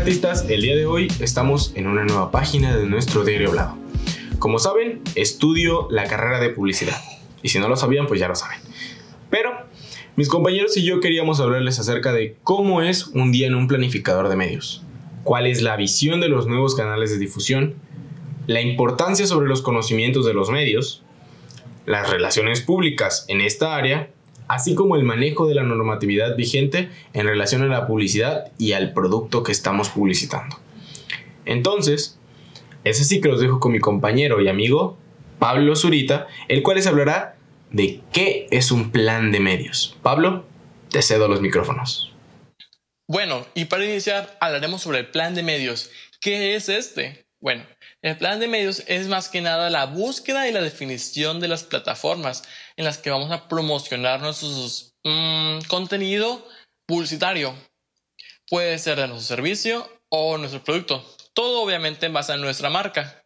Artistas, el día de hoy estamos en una nueva página de nuestro diario hablado. Como saben, estudio la carrera de publicidad. Y si no lo sabían, pues ya lo saben. Pero mis compañeros y yo queríamos hablarles acerca de cómo es un día en un planificador de medios, cuál es la visión de los nuevos canales de difusión, la importancia sobre los conocimientos de los medios, las relaciones públicas en esta área así como el manejo de la normatividad vigente en relación a la publicidad y al producto que estamos publicitando. Entonces, es así que los dejo con mi compañero y amigo Pablo Zurita, el cual les hablará de qué es un plan de medios. Pablo, te cedo los micrófonos. Bueno, y para iniciar hablaremos sobre el plan de medios. ¿Qué es este? Bueno, el plan de medios es más que nada la búsqueda y la definición de las plataformas en las que vamos a promocionar nuestro mm, contenido publicitario. Puede ser de nuestro servicio o nuestro producto. Todo obviamente en base a nuestra marca.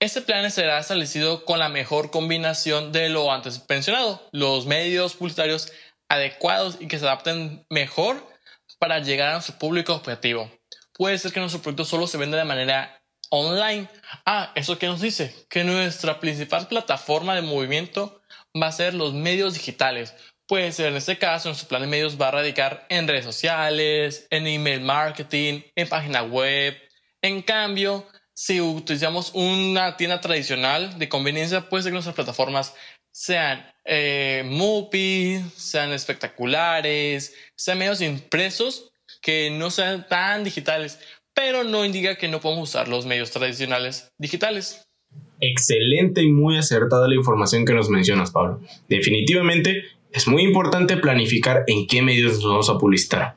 Este plan será establecido con la mejor combinación de lo antes mencionado, los medios publicitarios adecuados y que se adapten mejor para llegar a nuestro público objetivo. Puede ser que nuestro producto solo se venda de manera online. Ah, ¿eso qué nos dice? Que nuestra principal plataforma de movimiento va a ser los medios digitales. Puede ser en este caso, nuestro plan de medios va a radicar en redes sociales, en email marketing, en página web. En cambio, si utilizamos una tienda tradicional de conveniencia, puede ser que nuestras plataformas sean eh, sean espectaculares, sean medios impresos que no sean tan digitales pero no indica que no podemos usar los medios tradicionales digitales. Excelente y muy acertada la información que nos mencionas, Pablo. Definitivamente es muy importante planificar en qué medios nos vamos a publicitar.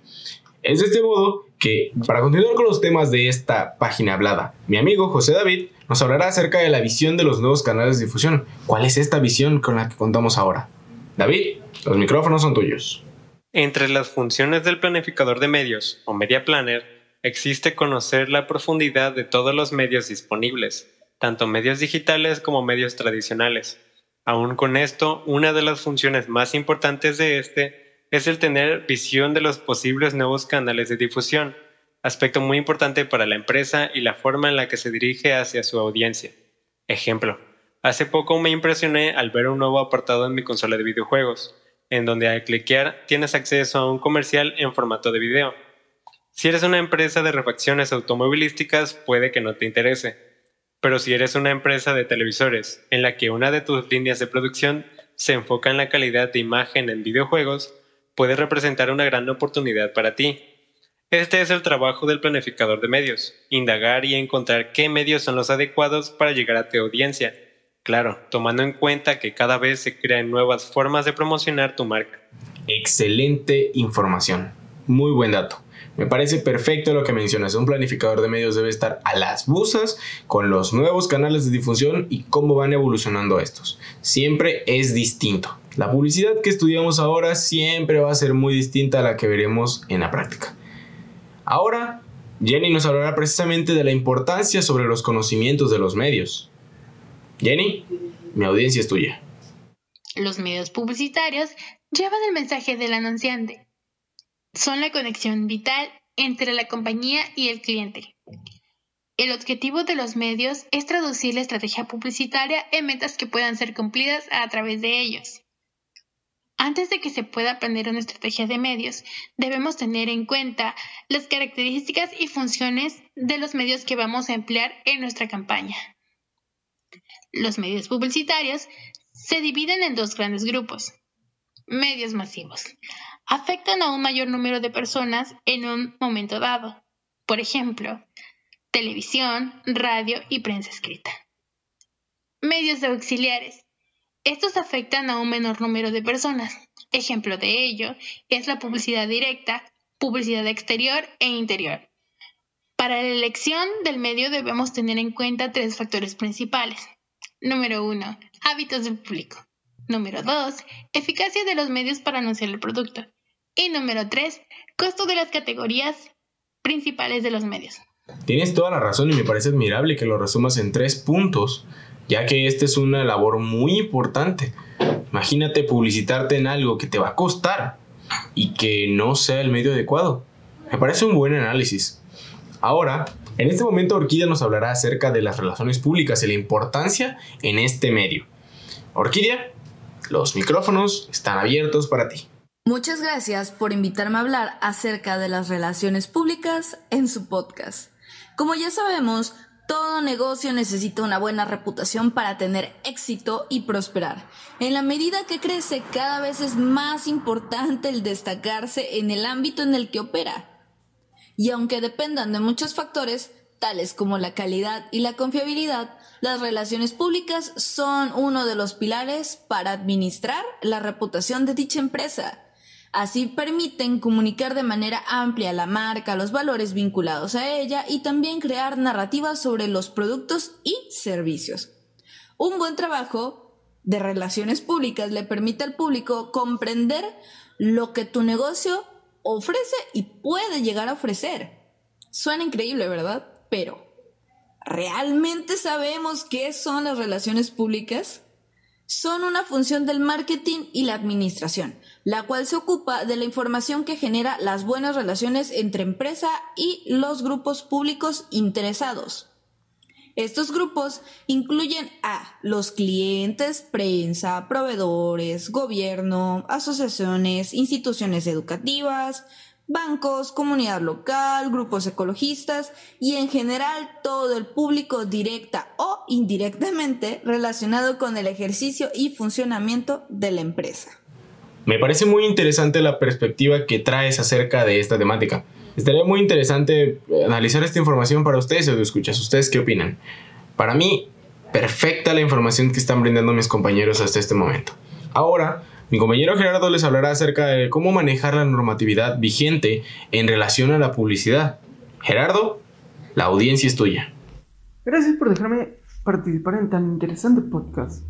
Es de este modo que, para continuar con los temas de esta página hablada, mi amigo José David nos hablará acerca de la visión de los nuevos canales de difusión. ¿Cuál es esta visión con la que contamos ahora? David, los micrófonos son tuyos. Entre las funciones del planificador de medios o media planner existe conocer la profundidad de todos los medios disponibles, tanto medios digitales como medios tradicionales. Aún con esto, una de las funciones más importantes de este es el tener visión de los posibles nuevos canales de difusión, aspecto muy importante para la empresa y la forma en la que se dirige hacia su audiencia. Ejemplo, hace poco me impresioné al ver un nuevo apartado en mi consola de videojuegos, en donde al cliquear tienes acceso a un comercial en formato de video si eres una empresa de refacciones automovilísticas, puede que no te interese. Pero si eres una empresa de televisores en la que una de tus líneas de producción se enfoca en la calidad de imagen en videojuegos, puede representar una gran oportunidad para ti. Este es el trabajo del planificador de medios, indagar y encontrar qué medios son los adecuados para llegar a tu audiencia. Claro, tomando en cuenta que cada vez se crean nuevas formas de promocionar tu marca. Excelente información. Muy buen dato. Me parece perfecto lo que mencionas. Un planificador de medios debe estar a las busas con los nuevos canales de difusión y cómo van evolucionando estos. Siempre es distinto. La publicidad que estudiamos ahora siempre va a ser muy distinta a la que veremos en la práctica. Ahora, Jenny nos hablará precisamente de la importancia sobre los conocimientos de los medios. Jenny, mi audiencia es tuya. Los medios publicitarios llevan el mensaje del anunciante son la conexión vital entre la compañía y el cliente. El objetivo de los medios es traducir la estrategia publicitaria en metas que puedan ser cumplidas a través de ellos. Antes de que se pueda aprender una estrategia de medios, debemos tener en cuenta las características y funciones de los medios que vamos a emplear en nuestra campaña. Los medios publicitarios se dividen en dos grandes grupos. Medios masivos afectan a un mayor número de personas en un momento dado. Por ejemplo, televisión, radio y prensa escrita. Medios auxiliares. Estos afectan a un menor número de personas. Ejemplo de ello es la publicidad directa, publicidad exterior e interior. Para la elección del medio debemos tener en cuenta tres factores principales. Número 1. Hábitos del público. Número 2. Eficacia de los medios para anunciar el producto. Y número 3. Costo de las categorías principales de los medios. Tienes toda la razón y me parece admirable que lo resumas en tres puntos, ya que esta es una labor muy importante. Imagínate publicitarte en algo que te va a costar y que no sea el medio adecuado. Me parece un buen análisis. Ahora, en este momento Orquídea nos hablará acerca de las relaciones públicas y la importancia en este medio. Orquídea, los micrófonos están abiertos para ti. Muchas gracias por invitarme a hablar acerca de las relaciones públicas en su podcast. Como ya sabemos, todo negocio necesita una buena reputación para tener éxito y prosperar. En la medida que crece, cada vez es más importante el destacarse en el ámbito en el que opera. Y aunque dependan de muchos factores, tales como la calidad y la confiabilidad, las relaciones públicas son uno de los pilares para administrar la reputación de dicha empresa. Así permiten comunicar de manera amplia la marca, los valores vinculados a ella y también crear narrativas sobre los productos y servicios. Un buen trabajo de relaciones públicas le permite al público comprender lo que tu negocio ofrece y puede llegar a ofrecer. Suena increíble, ¿verdad? Pero, ¿realmente sabemos qué son las relaciones públicas? Son una función del marketing y la administración la cual se ocupa de la información que genera las buenas relaciones entre empresa y los grupos públicos interesados. Estos grupos incluyen a los clientes, prensa, proveedores, gobierno, asociaciones, instituciones educativas, bancos, comunidad local, grupos ecologistas y en general todo el público directa o indirectamente relacionado con el ejercicio y funcionamiento de la empresa. Me parece muy interesante la perspectiva que traes acerca de esta temática. Estaría muy interesante analizar esta información para ustedes, o escuchas. ¿Ustedes qué opinan? Para mí, perfecta la información que están brindando mis compañeros hasta este momento. Ahora, mi compañero Gerardo les hablará acerca de cómo manejar la normatividad vigente en relación a la publicidad. Gerardo, la audiencia es tuya. Gracias por dejarme participar en tan interesante podcast.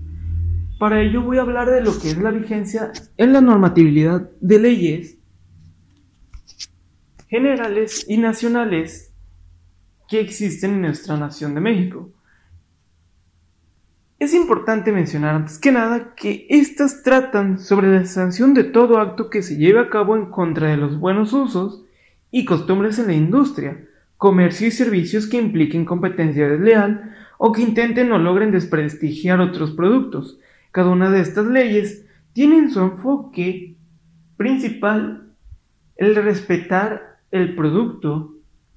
Para ello voy a hablar de lo que es la vigencia en la normatividad de leyes generales y nacionales que existen en nuestra nación de México. Es importante mencionar antes que nada que éstas tratan sobre la sanción de todo acto que se lleve a cabo en contra de los buenos usos y costumbres en la industria, comercio y servicios que impliquen competencia desleal o que intenten o logren desprestigiar otros productos, cada una de estas leyes tiene en su enfoque principal el respetar el producto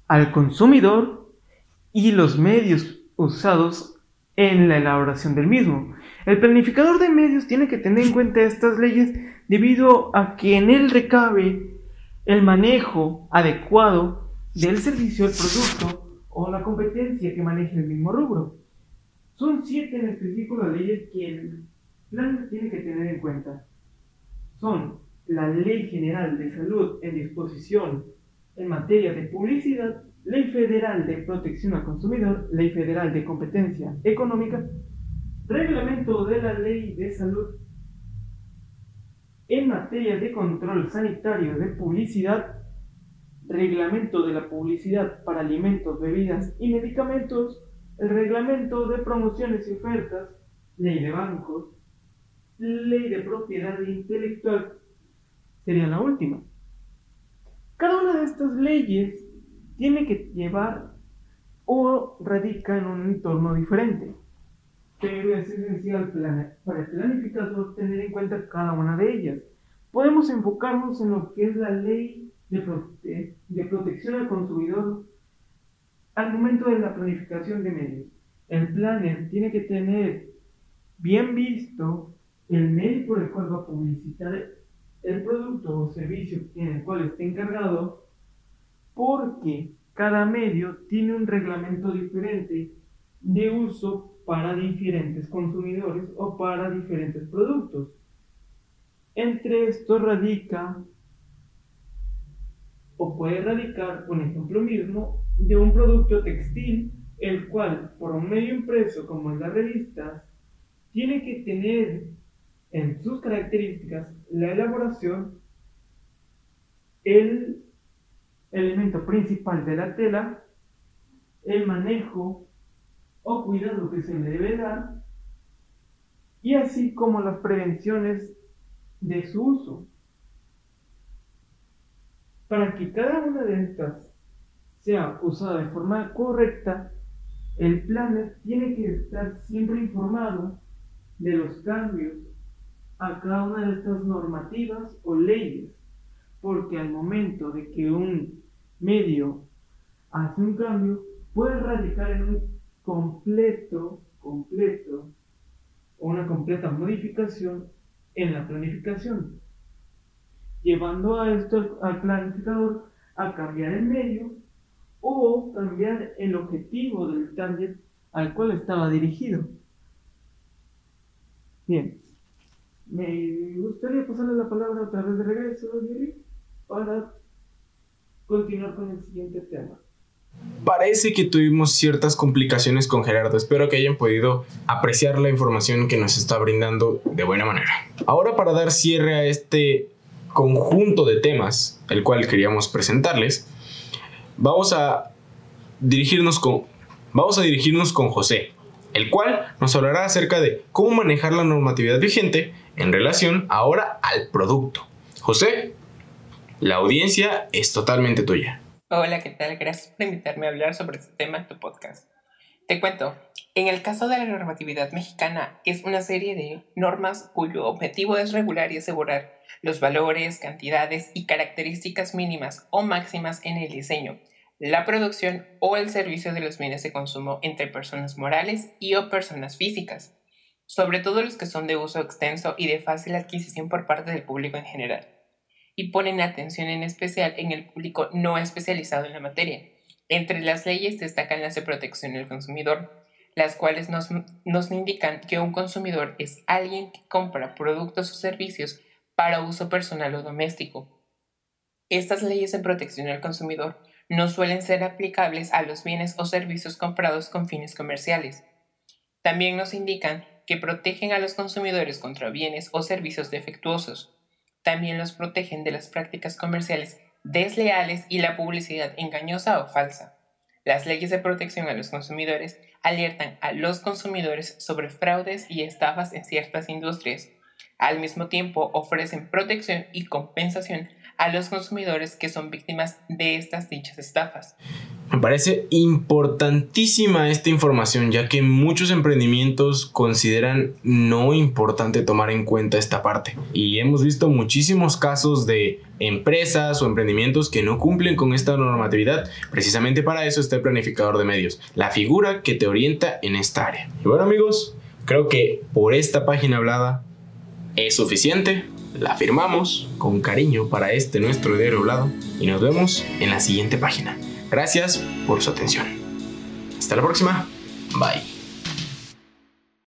al consumidor y los medios usados en la elaboración del mismo. El planificador de medios tiene que tener en cuenta estas leyes debido a que en él recabe el manejo adecuado del servicio, el producto o la competencia que maneje el mismo rubro. Son siete en específico las leyes que el plan tiene que tener en cuenta son la Ley General de Salud en disposición en materia de publicidad, Ley Federal de Protección al Consumidor, Ley Federal de Competencia Económica, Reglamento de la Ley de Salud en materia de control sanitario de publicidad, Reglamento de la Publicidad para Alimentos, Bebidas y Medicamentos, el Reglamento de Promociones y Ofertas, Ley de Bancos, ley de propiedad intelectual sería la última. Cada una de estas leyes tiene que llevar o radica en un entorno diferente, pero es esencial para el planificador tener en cuenta cada una de ellas. Podemos enfocarnos en lo que es la ley de, de protección al consumidor al momento de la planificación de medios. El planner tiene que tener bien visto el medio por el cual va a publicitar el producto o servicio en el cual esté encargado, porque cada medio tiene un reglamento diferente de uso para diferentes consumidores o para diferentes productos. Entre estos radica o puede radicar un ejemplo mismo de un producto textil, el cual por un medio impreso como en las revistas, tiene que tener en sus características la elaboración, el elemento principal de la tela, el manejo o cuidado que se le debe dar, y así como las prevenciones de su uso. Para que cada una de estas sea usada de forma correcta, el planner tiene que estar siempre informado de los cambios a cada una de estas normativas o leyes, porque al momento de que un medio hace un cambio, puede radicar en un completo, completo, o una completa modificación en la planificación, llevando a esto al planificador a cambiar el medio o cambiar el objetivo del target al cual estaba dirigido. Bien, me gustaría pasarle la palabra otra vez de regreso, Jerry, para continuar con el siguiente tema. Parece que tuvimos ciertas complicaciones con Gerardo. Espero que hayan podido apreciar la información que nos está brindando de buena manera. Ahora para dar cierre a este conjunto de temas, el cual queríamos presentarles, vamos a dirigirnos con, vamos a dirigirnos con José, el cual nos hablará acerca de cómo manejar la normatividad vigente en relación ahora al producto. José, la audiencia es totalmente tuya. Hola, ¿qué tal? Gracias por invitarme a hablar sobre este tema en tu podcast. Te cuento, en el caso de la normatividad mexicana es una serie de normas cuyo objetivo es regular y asegurar los valores, cantidades y características mínimas o máximas en el diseño, la producción o el servicio de los bienes de consumo entre personas morales y o personas físicas, sobre todo los que son de uso extenso y de fácil adquisición por parte del público en general y ponen atención en especial en el público no especializado en la materia. Entre las leyes destacan las de protección del consumidor, las cuales nos, indican que un consumidor es alguien que compra productos o servicios para uso personal o doméstico. Estas leyes de protección al consumidor no suelen ser aplicables a los bienes o servicios comprados con fines comerciales. También nos indican que protegen a los consumidores contra bienes o servicios defectuosos también los protegen de las prácticas comerciales desleales y la publicidad engañosa o falsa. Las leyes de protección a los consumidores alertan a los consumidores sobre fraudes y estafas en ciertas industrias. Al mismo tiempo ofrecen protección y compensación a los consumidores que son víctimas de estas dichas estafas. Me parece importantísima esta información ya que muchos emprendimientos consideran no importante tomar en cuenta esta parte y hemos visto muchísimos casos de empresas o emprendimientos que no cumplen con esta normatividad. Precisamente para eso está el planificador de medios, la figura que te orienta en esta área. Y bueno amigos, creo que por esta página hablada es suficiente la firmamos con cariño para este nuestro diario hablado y nos vemos en la siguiente página. Gracias por su atención. Hasta la próxima. Bye.